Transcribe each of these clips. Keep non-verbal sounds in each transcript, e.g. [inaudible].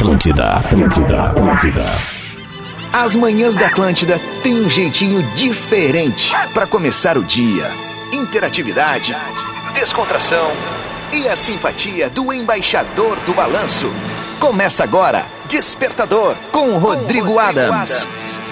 Atlântida, Atlântida, Atlântida. As manhãs da Atlântida têm um jeitinho diferente para começar o dia. Interatividade, descontração e a simpatia do embaixador do balanço. Começa agora, Despertador, com Rodrigo, com Rodrigo Adams. Adams.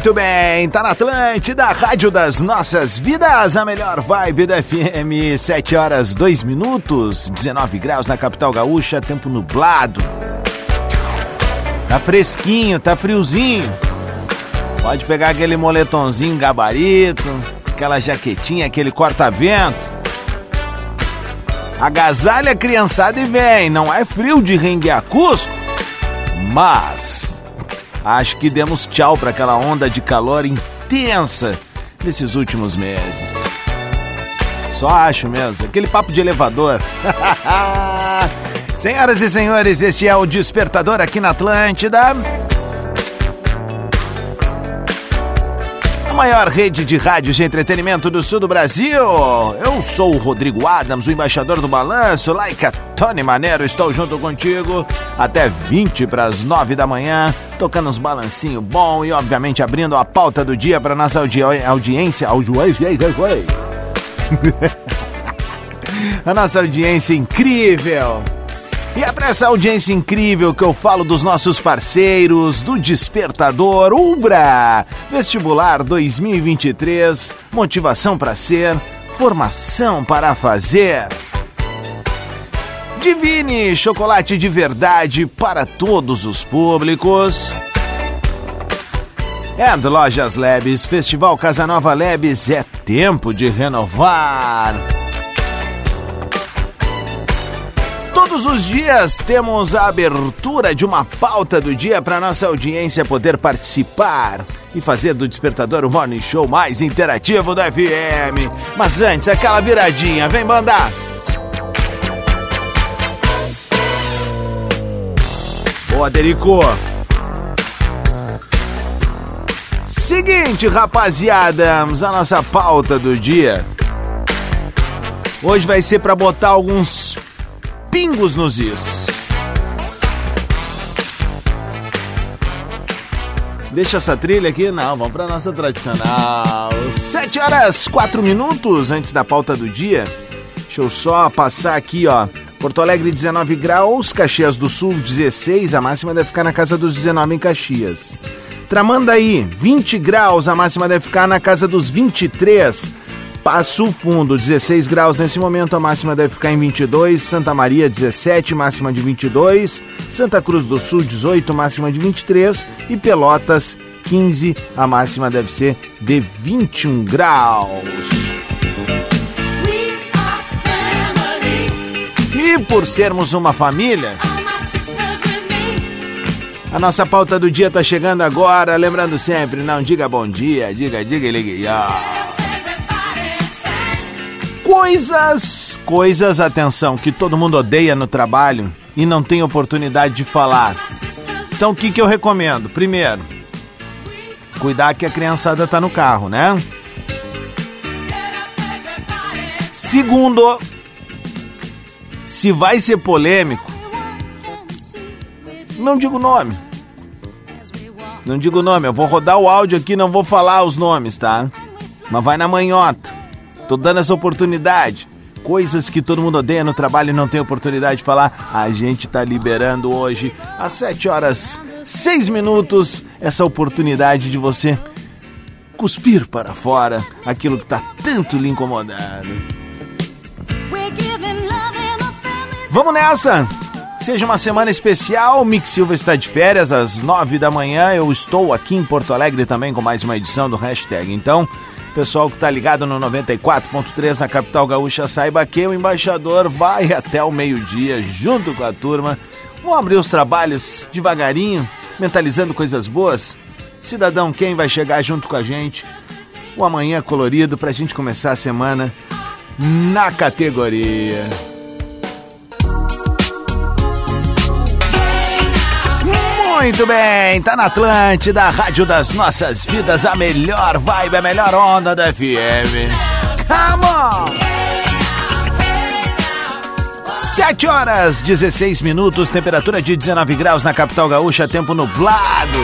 Muito bem, tá na Atlântida, Rádio das Nossas Vidas, a melhor vibe da FM, 7 horas 2 minutos, 19 graus na capital gaúcha, tempo nublado. Tá fresquinho, tá friozinho. Pode pegar aquele moletomzinho gabarito, aquela jaquetinha, aquele corta-vento. Agasalha criançada e vem, não é frio de renguear Cusco, mas acho que demos tchau para aquela onda de calor intensa nesses últimos meses. Só acho mesmo, aquele papo de elevador. [laughs] Senhoras e senhores, esse é o Despertador aqui na Atlântida. A maior rede de rádios de entretenimento do sul do Brasil. Eu sou o Rodrigo Adams, o embaixador do balanço. Like a Tony Manero, estou junto contigo até 20 para as 9 da manhã, tocando uns balancinho bom e, obviamente, abrindo a pauta do dia para nossa audi audiência. Audiência. [laughs] a nossa audiência incrível. E é para essa audiência incrível que eu falo dos nossos parceiros do Despertador Ubra. Vestibular 2023, motivação para ser, formação para fazer. Divine, chocolate de verdade para todos os públicos. And Lojas Labs, Festival Casanova Labs, é tempo de renovar. Todos os dias temos a abertura de uma pauta do dia para nossa audiência poder participar e fazer do Despertador o morning show mais interativo do FM. Mas antes, aquela viradinha, vem mandar! Boa, Derico. Seguinte, rapaziada, a nossa pauta do dia. Hoje vai ser para botar alguns pingos nos is. Deixa essa trilha aqui? Não, vamos para nossa tradicional. 7 horas 4 minutos antes da pauta do dia. Deixa eu só passar aqui, ó. Porto Alegre 19 graus, Caxias do Sul 16, a máxima deve ficar na casa dos 19 em Caxias. Tramandaí 20 graus, a máxima deve ficar na casa dos 23. Passo Fundo 16 graus nesse momento, a máxima deve ficar em 22. Santa Maria 17, máxima de 22. Santa Cruz do Sul 18, máxima de 23 e Pelotas 15, a máxima deve ser de 21 graus. E por sermos uma família, a nossa pauta do dia tá chegando agora. Lembrando sempre, não diga bom dia, diga, diga e ligue. Coisas, coisas, atenção, que todo mundo odeia no trabalho e não tem oportunidade de falar. Então o que, que eu recomendo? Primeiro, cuidar que a criançada tá no carro, né? Segundo, se vai ser polêmico, não digo nome. Não digo nome, eu vou rodar o áudio aqui, não vou falar os nomes, tá? Mas vai na manhota. Tô dando essa oportunidade. Coisas que todo mundo odeia no trabalho e não tem oportunidade de falar. A gente tá liberando hoje, às 7 horas 6 minutos, essa oportunidade de você cuspir para fora aquilo que tá tanto lhe incomodando. Vamos nessa! Seja uma semana especial, Mick Silva está de férias às nove da manhã. Eu estou aqui em Porto Alegre também com mais uma edição do hashtag. Então, Pessoal que tá ligado no 94.3 na capital gaúcha, saiba que o embaixador vai até o meio-dia junto com a turma. Vamos abrir os trabalhos devagarinho, mentalizando coisas boas. Cidadão, quem vai chegar junto com a gente? O amanhã colorido pra gente começar a semana na categoria. Muito bem, tá na Atlântida, a rádio das nossas vidas, a melhor vibe, a melhor onda da FM. Come on! 7 horas 16 minutos, temperatura de 19 graus na capital gaúcha, tempo nublado.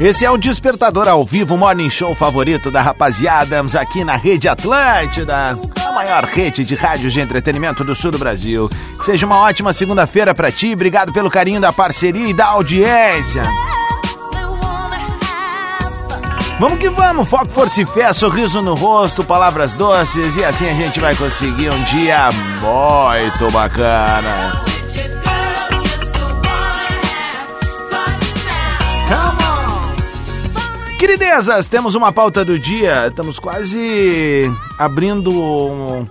Esse é o Despertador ao vivo, morning show favorito da rapaziada, aqui na Rede Atlântida, a maior rede de rádios de entretenimento do sul do Brasil. Seja uma ótima segunda-feira para ti, obrigado pelo carinho da parceria e da audiência. Vamos que vamos, foco, força e fé, sorriso no rosto, palavras doces e assim a gente vai conseguir um dia muito bacana. Queridezas, temos uma pauta do dia, estamos quase abrindo um,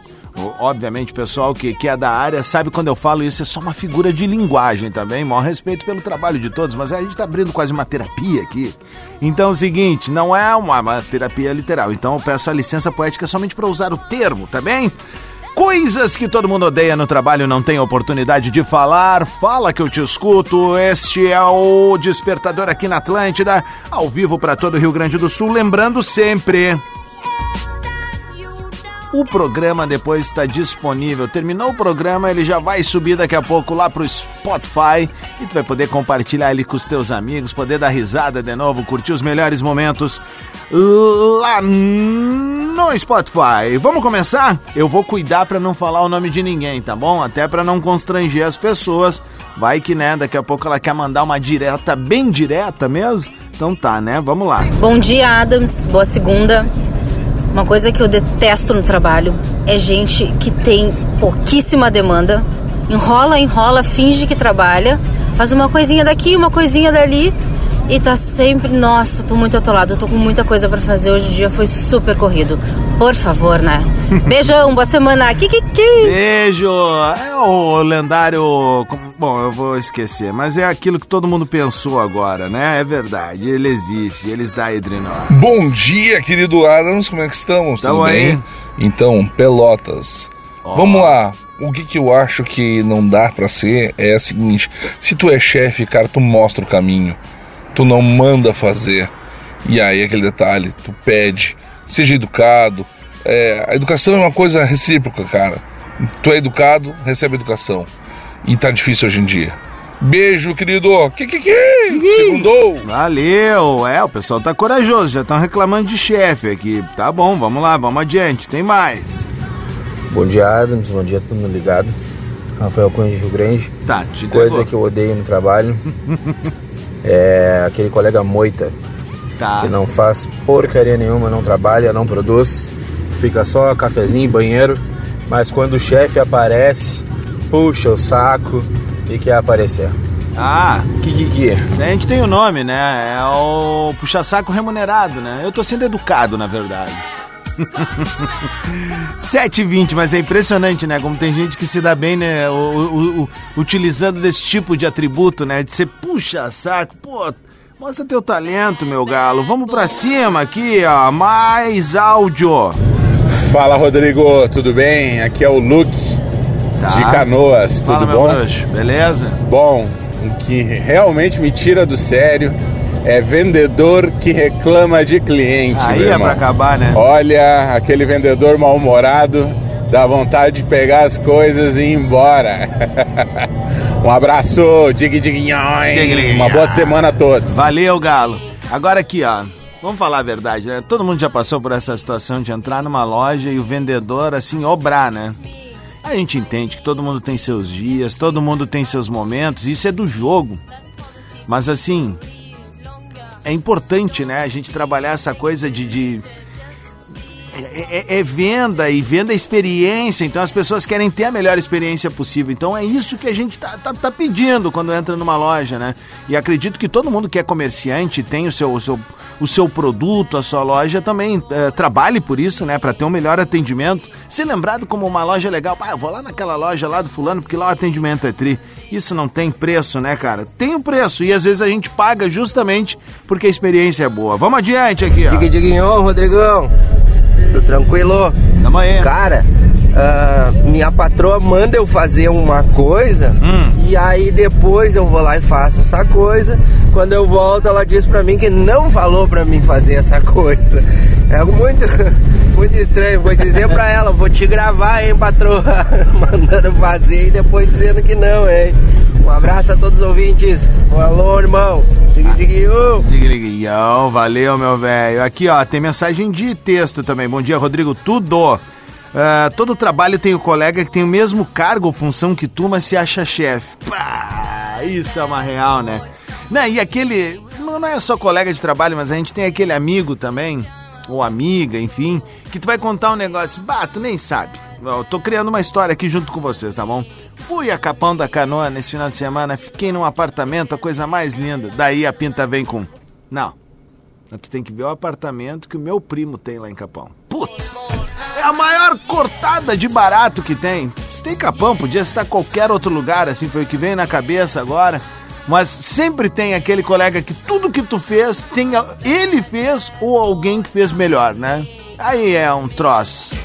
Obviamente, pessoal que, que é da área sabe quando eu falo isso, é só uma figura de linguagem também. Maior respeito pelo trabalho de todos, mas a gente está abrindo quase uma terapia aqui. Então é o seguinte, não é uma, uma terapia literal. Então eu peço a licença poética somente para usar o termo, tá bem? Coisas que todo mundo odeia no trabalho não tem oportunidade de falar. Fala que eu te escuto. Este é o Despertador aqui na Atlântida, ao vivo para todo o Rio Grande do Sul. Lembrando sempre. O programa depois está disponível. Terminou o programa, ele já vai subir daqui a pouco lá pro Spotify e tu vai poder compartilhar ele com os teus amigos, poder dar risada de novo, curtir os melhores momentos lá no Spotify. Vamos começar? Eu vou cuidar para não falar o nome de ninguém, tá bom? Até para não constranger as pessoas. Vai que, né, daqui a pouco ela quer mandar uma direta, bem direta mesmo. Então tá, né? Vamos lá. Bom dia, Adams. Boa segunda. Uma coisa que eu detesto no trabalho é gente que tem pouquíssima demanda, enrola, enrola, finge que trabalha, faz uma coisinha daqui, uma coisinha dali e tá sempre, nossa, tô muito atolado, tô com muita coisa para fazer hoje em dia, foi super corrido. Por favor, né? [laughs] Beijão, boa semana. Kikiki. Beijo. É o lendário, bom, eu vou esquecer, mas é aquilo que todo mundo pensou agora, né? É verdade, ele existe, eles da Edrinor. Bom dia, querido Adams, como é que estamos? Tamo Tudo bem? aí. Então, Pelotas. Vamos lá. O que, que eu acho que não dá pra ser é o seguinte: se tu é chefe, cara, tu mostra o caminho tu não manda fazer. E aí aquele detalhe, tu pede, seja educado. É, a educação é uma coisa recíproca, cara. Tu é educado, recebe educação. E tá difícil hoje em dia. Beijo, querido. Que que que? Segundou. Valeu. É, o pessoal tá corajoso, já estão reclamando de chefe aqui. Tá bom, vamos lá, vamos adiante. Tem mais. Bom dia, Adams. Bom dia, todo mundo ligado. Rafael Cunha de Rio Grande. Tá, te Coisa que eu odeio no trabalho [laughs] é aquele colega moita Tá. que não faz porcaria nenhuma, não trabalha, não produz, fica só cafezinho banheiro, mas quando o chefe aparece, puxa o saco e quer aparecer. Ah, Que que que? a gente tem o nome, né? É o puxa-saco remunerado, né? Eu tô sendo educado, na verdade. 7h20, mas é impressionante, né? Como tem gente que se dá bem, né? O, o- o- utilizando desse tipo de atributo, né? De ser puxa-saco. Pô, mostra teu talento, meu galo. Vamos pra cima aqui, ó. Mais áudio. Fala Rodrigo, tudo bem? Aqui é o Luke de Canoas, tudo Fala, meu bom? bruxo. Beleza? Bom, o que realmente me tira do sério é vendedor que reclama de cliente, Aí é pra acabar, né? Olha, aquele vendedor mal-humorado dá vontade de pegar as coisas e ir embora. [laughs] um abraço, dig dig Uma boa semana a todos. Valeu, Galo. Agora aqui, ó. Vamos falar a verdade, né? Todo mundo já passou por essa situação de entrar numa loja e o vendedor, assim, obrar, né? A gente entende que todo mundo tem seus dias, todo mundo tem seus momentos, isso é do jogo. Mas, assim, é importante, né? A gente trabalhar essa coisa de. de- é, é venda e venda é experiência, então as pessoas querem ter a melhor experiência possível. Então é isso que a gente tá, tá, tá pedindo quando entra numa loja, né? E acredito que todo mundo que é comerciante tem o seu, o seu, o seu produto, a sua loja também é, trabalhe por isso, né? Para ter um melhor atendimento. Ser lembrado como uma loja legal. Ah, eu vou lá naquela loja lá do fulano porque lá o atendimento é tri. Isso não tem preço, né, cara? Tem um preço e às vezes a gente paga justamente porque a experiência é boa. Vamos adiante aqui, ó. Diga, diguinho, Rodrigão. Tô tranquilo. Aí. Cara, ah, minha patroa manda eu fazer uma coisa Hum. e aí depois eu vou lá e faço essa coisa. Quando eu volto, ela diz pra mim que não falou pra mim fazer essa [laughs] coisa. É muito, [laughs] muito estranho. Vou dizer pra ela, vou te gravar, hein, patroa, [laughs] mandando fazer e depois dizendo que não, hein. Um abraço a todos os ouvintes. Falou, irmão. Diga, uh. Digliguião, valeu, meu velho. Aqui, ó, tem mensagem de texto também. Bom dia, Rodrigo. Tudo. Ah, todo trabalho tem o colega que tem o mesmo cargo ou função que tu, mas se acha chefe. Pá, isso é uma real, né? Não, e aquele. Não é só colega de trabalho, mas a gente tem aquele amigo também, ou amiga, enfim, que tu vai contar um negócio. Bah, tu nem sabe. Eu tô criando uma história aqui junto com vocês, tá bom? Fui a Capão da Canoa nesse final de semana, fiquei num apartamento, a coisa mais linda. Daí a pinta vem com. Não. Tu tem que ver o apartamento que o meu primo tem lá em Capão. Putz! É a maior cortada de barato que tem. Se tem Capão, podia estar qualquer outro lugar, assim, foi o que veio na cabeça agora. Mas sempre tem aquele colega que tudo que tu fez, tem, ele fez ou alguém que fez melhor, né? Aí é um troço.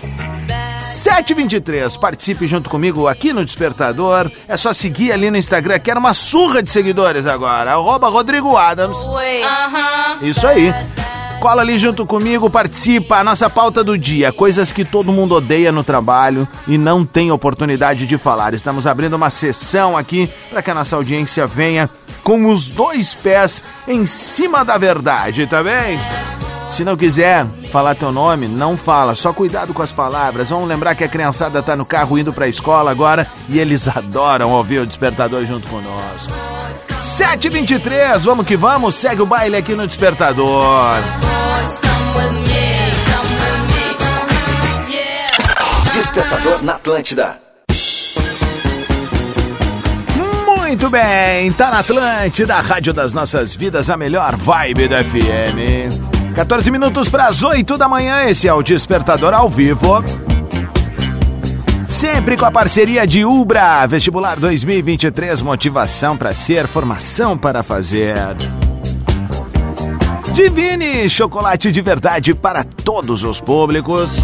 723, participe junto comigo aqui no Despertador. É só seguir ali no Instagram. Quero uma surra de seguidores agora. Arroba Rodrigo Adams. Isso aí. Cola ali junto comigo, participa. A nossa pauta do dia: coisas que todo mundo odeia no trabalho e não tem oportunidade de falar. Estamos abrindo uma sessão aqui para que a nossa audiência venha com os dois pés em cima da verdade, tá bem? Se não quiser falar teu nome, não fala. Só cuidado com as palavras. Vamos lembrar que a criançada tá no carro indo pra escola agora e eles [laughs] adoram ouvir o despertador junto conosco. 7h23, vamos que vamos. Segue o baile aqui no despertador. Despertador na Atlântida. Muito bem, tá na Atlântida, a Rádio das Nossas Vidas, a melhor vibe da FM. 14 minutos para as 8 da manhã, esse é o Despertador ao vivo. Sempre com a parceria de Ubra, Vestibular 2023, motivação para ser, formação para fazer. Divine, chocolate de verdade para todos os públicos.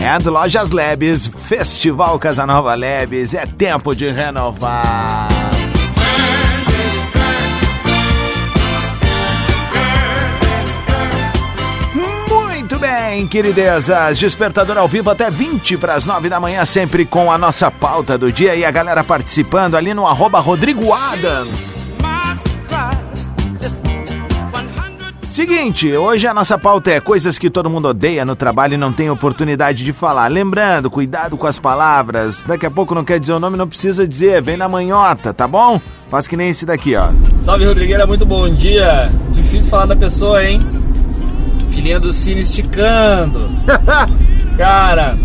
And Lojas Labs, Festival Casanova Labs, é tempo de renovar. Bem, queridezas. Despertador ao vivo até 20 para as 9 da manhã, sempre com a nossa pauta do dia e a galera participando ali no arroba Rodrigo Adams. Seguinte, hoje a nossa pauta é coisas que todo mundo odeia no trabalho e não tem oportunidade de falar. Lembrando, cuidado com as palavras. Daqui a pouco não quer dizer o nome, não precisa dizer, vem na manhota, tá bom? Faz que nem esse daqui, ó. Salve Rodrigueira, muito bom dia. Difícil falar da pessoa, hein? Filhinha do Cine esticando. [laughs] Cara,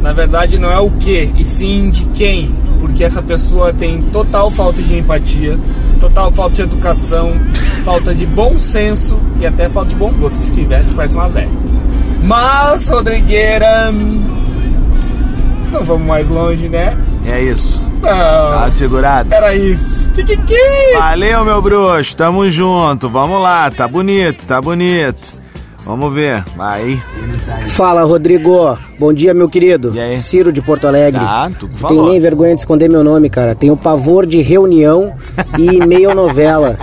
na verdade não é o que, e sim de quem. Porque essa pessoa tem total falta de empatia, total falta de educação, falta de bom senso e até falta de bom gosto, que se veste parece uma velha. Mas, Rodrigueira. Não vamos mais longe, né? É isso. Não. Tá segurado? Era isso. Kikiki! Valeu, meu bruxo. Tamo junto. Vamos lá. Tá bonito, tá bonito. Vamos ver. Vai. Fala, Rodrigo. Bom dia, meu querido. E aí? Ciro de Porto Alegre. Tá, tu Não tenho falou. nem vergonha de esconder meu nome, cara. Tenho pavor de reunião e e-mail novela.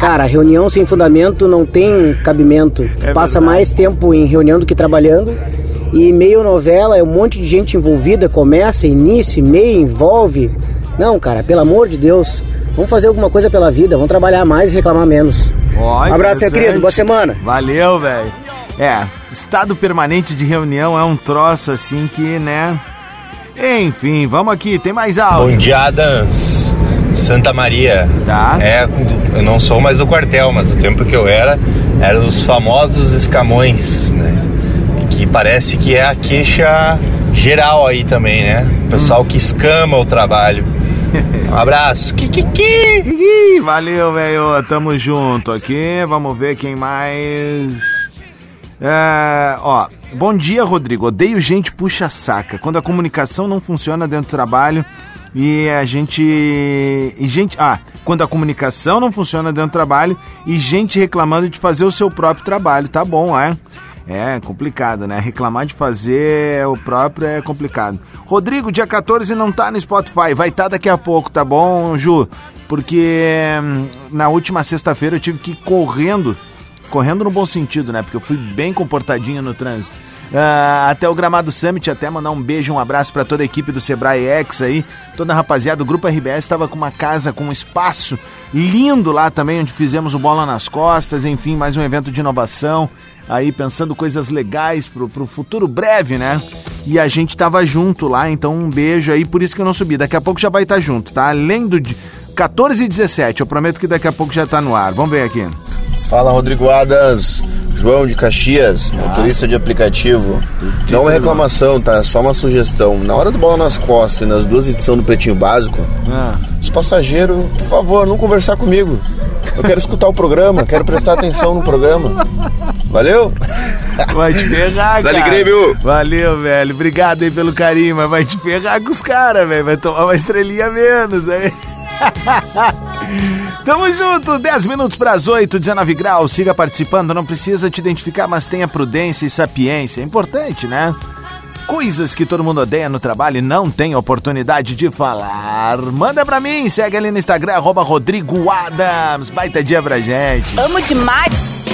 Cara, reunião sem fundamento não tem cabimento. Tu É passa verdade. mais tempo em reunião do que trabalhando. E e-mail novela é um monte de gente envolvida, começa, inicia, e-mail, envolve. Não, cara, pelo amor de Deus. Vamos fazer alguma coisa pela vida, vamos trabalhar mais e reclamar menos. Ó, Um abraço, meu querido. Boa semana. Valeu, velho. É, estado permanente de reunião é um troço assim que, né? Enfim, vamos aqui, tem mais Bom áudio. dia, Adams. Santa Maria. Tá. É, eu não sou mais do quartel, mas o tempo que eu era, eram os famosos escamões, né? que parece que é a queixa geral aí também, né? O pessoal que escama o trabalho. [laughs] Um abraço. Kikiki. Valeu, velho. Tamo junto aqui. Vamos ver quem mais. É, ó, bom dia, Rodrigo. Odeio gente puxa-saca. Quando a comunicação não funciona dentro do trabalho e a gente. E gente. Ah, quando a comunicação não funciona dentro do trabalho e gente reclamando de fazer o seu próprio trabalho. Tá bom, é? É complicado, né? Reclamar de fazer o próprio é complicado. Rodrigo, dia 14 não tá no Spotify, vai estar tá daqui a pouco, tá bom, Ju? Porque hum, na última sexta-feira eu tive que ir correndo, correndo no bom sentido, né? Porque eu fui bem comportadinho no trânsito. Ah, até o Gramado Summit, até mandar um beijo, um abraço para toda a equipe do Sebrae X aí, toda a rapaziada. O Grupo RBS estava com uma casa com um espaço lindo lá também, onde fizemos o Bola nas Costas, enfim, mais um evento de inovação aí pensando coisas legais pro, pro futuro breve, né? E a gente tava junto lá, então um beijo aí, por isso que eu não subi. Daqui a pouco já vai estar junto, tá? Além do 14 e 17, eu prometo que daqui a pouco já tá no ar. Vamos ver aqui. Fala Rodrigo Adas, João de Caxias, motorista de aplicativo. Não é reclamação, tá? É só uma sugestão. Na hora do bola nas costas e nas duas edições do Pretinho Básico, Ah. os passageiros, por favor, não conversar comigo. Eu quero escutar o programa, quero prestar atenção no programa. Valeu? Vai te ferrar, cara. Grêmio. Valeu, velho. Obrigado aí pelo carinho, mas vai te ferrar com os caras, velho. Vai tomar uma estrelinha menos aí. [laughs] Tamo junto, 10 minutos para as 8, 19 graus. Siga participando, não precisa te identificar, mas tenha prudência e sapiência. É importante, né? Coisas que todo mundo odeia no trabalho e não tem oportunidade de falar. Manda pra mim, segue ali no Instagram, arroba Rodrigo Adams. Baita dia pra gente. Amo demais.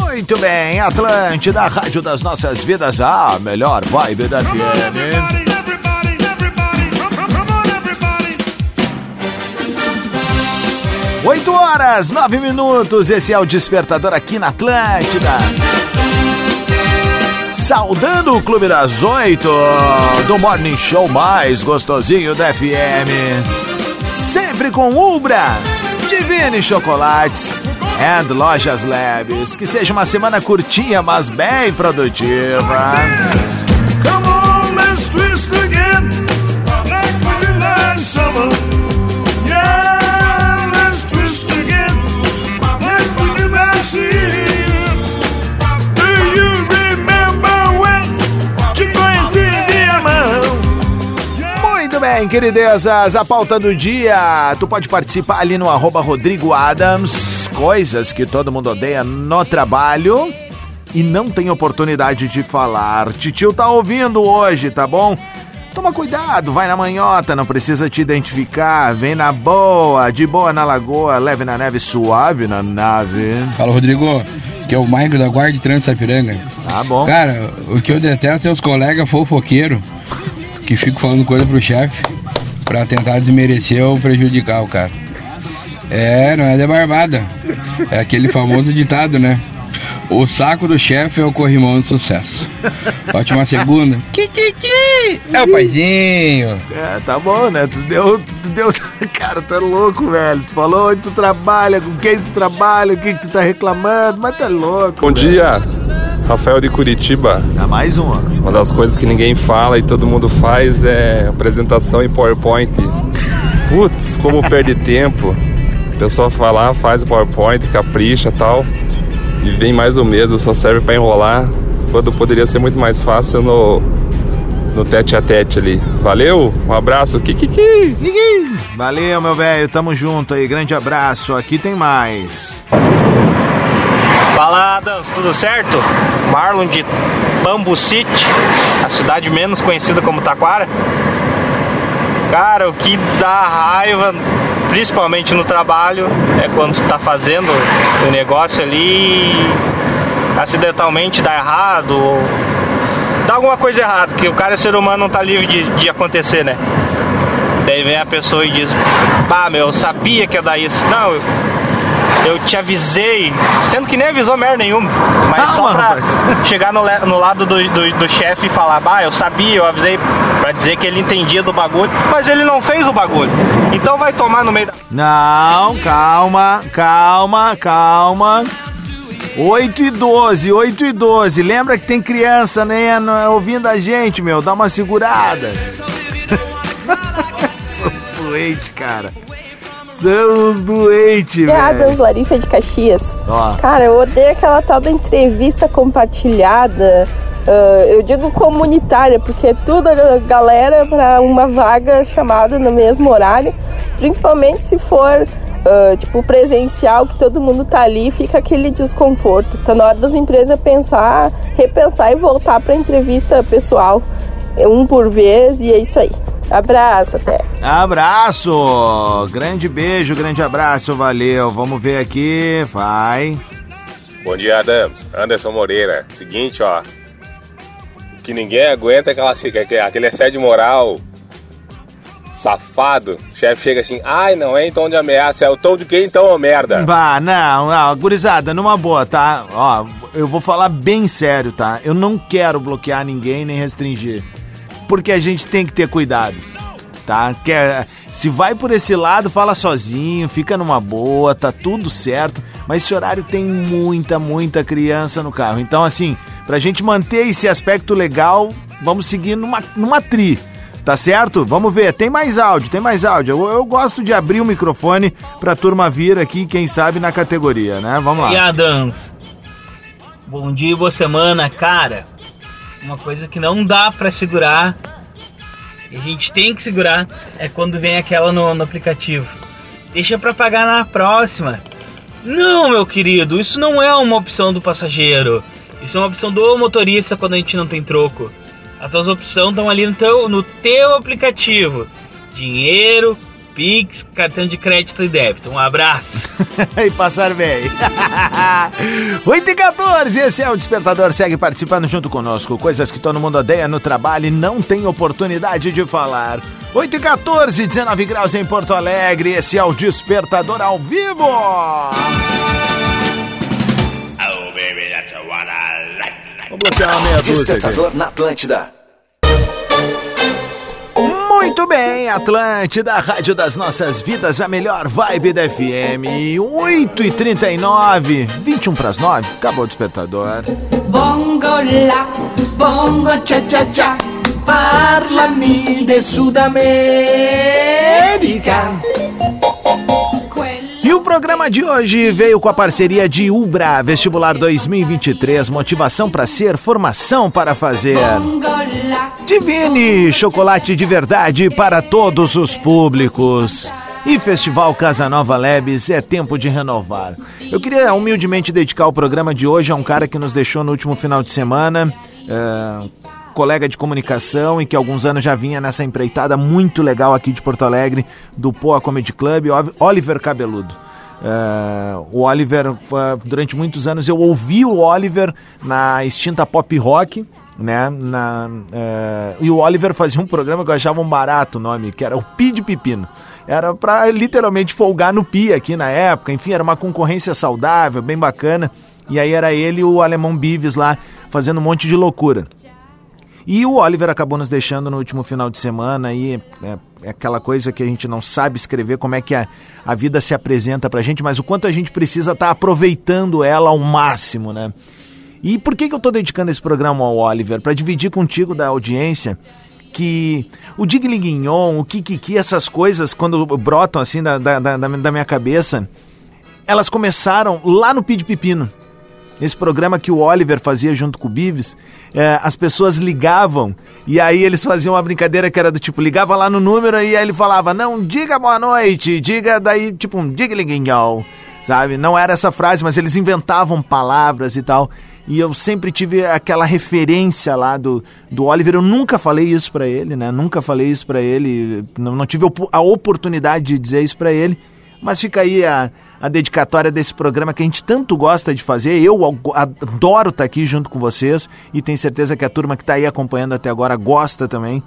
Muito bem, Atlântida, rádio das nossas vidas, a melhor vibe da FM. 8 horas, 9 minutos, esse é o Despertador aqui na Atlântida. Saudando o Clube das Oito, do Morning Show mais gostosinho da FM. Sempre com Ubra, Divine Chocolates and Lojas Labs. Que seja uma semana curtinha, mas bem produtiva. Come on, let's twist again. Like we did last summer. Bem, queridezas, a pauta do dia. Tu pode participar ali no arroba Rodrigo Adams. Coisas que todo mundo odeia no trabalho e não tem oportunidade de falar. Titio tá ouvindo hoje, tá bom? Toma cuidado, vai na manhota, não precisa te identificar. Vem na boa, de boa na lagoa, leve na neve, suave na nave. Fala, Rodrigo. Que é o Michael da Guarda de Trânsito Sapiranga. Tá bom. Cara, o que eu detesto é os colegas fofoqueiros que ficam falando coisa pro chefe pra tentar desmerecer ou prejudicar o cara. É, não é de barbada. É aquele famoso ditado, né? O saco do chefe é o corrimão do sucesso. Ótima segunda. [laughs] Kikiki! É o paizinho. É, tá bom, né? Tu deu, tu deu. [laughs] Cara, tu é louco, velho. Tu falou onde tu trabalha, com quem tu trabalha, o que, que tu tá reclamando, mas tu é louco. Bom velho. dia, Rafael de Curitiba. Dá mais uma. Uma das coisas que ninguém fala e todo mundo faz é apresentação em PowerPoint. Putz, como perde tempo. A pessoa lá, faz o PowerPoint, capricha tal. E vem mais o mesmo, só serve para enrolar. Quando poderia ser muito mais fácil no, no tete a tete ali. Valeu, um abraço, Kikiki! Valeu, meu velho. Tamo junto aí. Grande abraço. Aqui tem mais. Fala, Adams, tudo certo? Marlon de Bambu City, a cidade menos conhecida como Taquara. Cara, o que dá raiva, principalmente no trabalho, é quando tu tá fazendo o negócio ali acidentalmente dá errado, ou dá alguma coisa errada, que o cara é ser humano não tá livre de, de acontecer, né? Daí vem a pessoa e diz, pá, meu, eu sabia que ia dar isso. Não, eu, eu te avisei, sendo que nem avisou merda nenhuma, mas só pra [laughs] chegar no, no lado do, do, do chefe e falar, bah, eu sabia, eu avisei pra dizer que ele entendia do bagulho, mas ele não fez o bagulho. Então vai tomar no meio da. Não, calma, calma, calma. 8 e 12, 8 e 12. Lembra que tem criança, né, no- ouvindo a gente, meu. Dá uma segurada. São os doentes, cara. São os doentes, Piadas, velho. Larissa de Caxias. Ó. Cara, eu odeio aquela tal da entrevista compartilhada. ah, eu digo comunitária, porque é tudo a galera para uma vaga chamada no mesmo horário. Principalmente se for ah, tipo presencial, que todo mundo tá ali, fica aquele desconforto. Tá na hora das empresas pensar, repensar e voltar pra entrevista pessoal. É Um por vez e é isso aí. Abraço, até. Abraço! Grande beijo, grande abraço, valeu. Vamos ver aqui, vai. Bom dia, Adams. Anderson Moreira. Seguinte, ó. O que ninguém aguenta é aquela, aquele- aquele assédio moral safado. O chefe chega assim, ai, não é em tom de ameaça, é o tom de quem então, ô merda? Bah, não, não, gurizada, numa boa, tá? Ó, eu vou falar bem sério, tá? Eu não quero bloquear ninguém nem restringir. Porque a gente tem que ter cuidado, tá? Quer, se vai por esse lado, fala sozinho, fica numa boa, tá tudo certo. Mas esse horário tem muita, muita criança no carro. Então, assim, pra gente manter esse aspecto legal, vamos seguir numa, numa tri. Tá certo? Vamos ver. Tem mais áudio, tem mais áudio. Eu, eu gosto de abrir o microfone pra turma vir aqui, quem sabe, na categoria, né? Vamos E lá. Adams, bom dia e boa semana, cara. Uma coisa que não dá pra segurar, e a gente tem que segurar, é quando vem aquela no, no aplicativo. Deixa pra pagar na próxima. Não, meu querido, isso não é uma opção do passageiro. Isso é uma opção do motorista quando a gente não tem troco. As tuas opções estão ali no teu, no teu aplicativo. Dinheiro, Pix, cartão de crédito e débito. Um abraço. [laughs] e passar bem. [laughs] 8 e 14, esse é o Despertador. Segue participando junto conosco. Coisas que todo mundo odeia no trabalho e não tem oportunidade de falar. 8 e 14, 19 graus em Porto Alegre. Esse é o Despertador ao vivo. Vou bloquear uma meia dúzia aqui. Despertador na Atlântida. Muito bem, Atlântida, Rádio das Nossas Vidas, a melhor vibe da FM. 8 e 39 21 para as 9, acabou o despertador. Bongo la, bongo de Sudamérica. E o programa de hoje veio com a parceria de Ubra, Vestibular 2023, motivação para ser, formação para fazer. Divine, chocolate de verdade para todos os públicos. E Festival Casa Nova Labs é tempo de renovar. Eu queria humildemente dedicar o programa de hoje a um cara que nos deixou no último final de semana, é, colega de comunicação e que alguns anos já vinha nessa empreitada muito legal aqui de Porto Alegre, do Poa Comedy Club, Oliver Cabeludo. É, o Oliver, uh, durante muitos anos eu ouvi o Oliver na extinta pop rock, né? Na, é, e o Oliver fazia um programa que eu achava um barato o nome, que era o Pi de Pepino. Era pra literalmente folgar no Pi aqui na época, enfim, era uma concorrência saudável, bem bacana. E aí era ele e o alemão Bives lá fazendo um monte de loucura. E o Oliver acabou nos deixando no último final de semana e é, é aquela coisa que a gente não sabe escrever como é que a, a vida se apresenta pra gente, mas o quanto a gente precisa estar aproveitando ela ao máximo, né? E por que, que eu tô dedicando esse programa ao Oliver? Para dividir contigo da audiência que o Digliguignon, o Kikiki, essas coisas, quando brotam assim da, da, da, da minha cabeça, elas começaram lá no Pid Pepino. Esse programa que o Oliver fazia junto com o Bives, é, as pessoas ligavam e aí eles faziam uma brincadeira que era do tipo, ligava lá no número e aí ele falava, não, diga boa noite, diga daí, tipo um digliguinhol, sabe? Não era essa frase, mas eles inventavam palavras e tal. E eu sempre tive aquela referência lá do, do Oliver. Eu nunca falei isso pra ele, né? Nunca falei isso pra ele. Não, não tive a oportunidade de dizer isso pra ele. Mas fica aí a, a dedicatória desse programa que a gente tanto gosta de fazer. Eu adoro estar aqui junto com vocês e tenho certeza que a turma que está aí acompanhando até agora gosta também.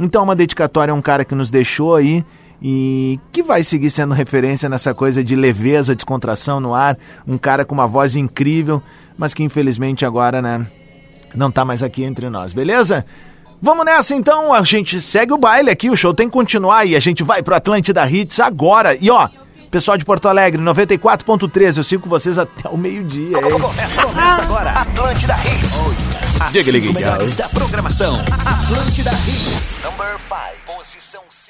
Então, uma dedicatória a um cara que nos deixou aí e que vai seguir sendo referência nessa coisa de leveza, descontração no ar. Um cara com uma voz incrível, mas que infelizmente agora, né, não tá mais aqui entre nós, beleza? Vamos nessa então, a gente segue o baile aqui, o show tem que continuar e a gente vai pro Atlântida Hits agora. E ó, Pessoal de Porto Alegre, 94.3. Eu sigo com vocês até o meio-dia. Começa, começa agora. Atlântida Hits. As Diga, cinco melhores da programação. Atlântida Hits. Number 5. Posição 5.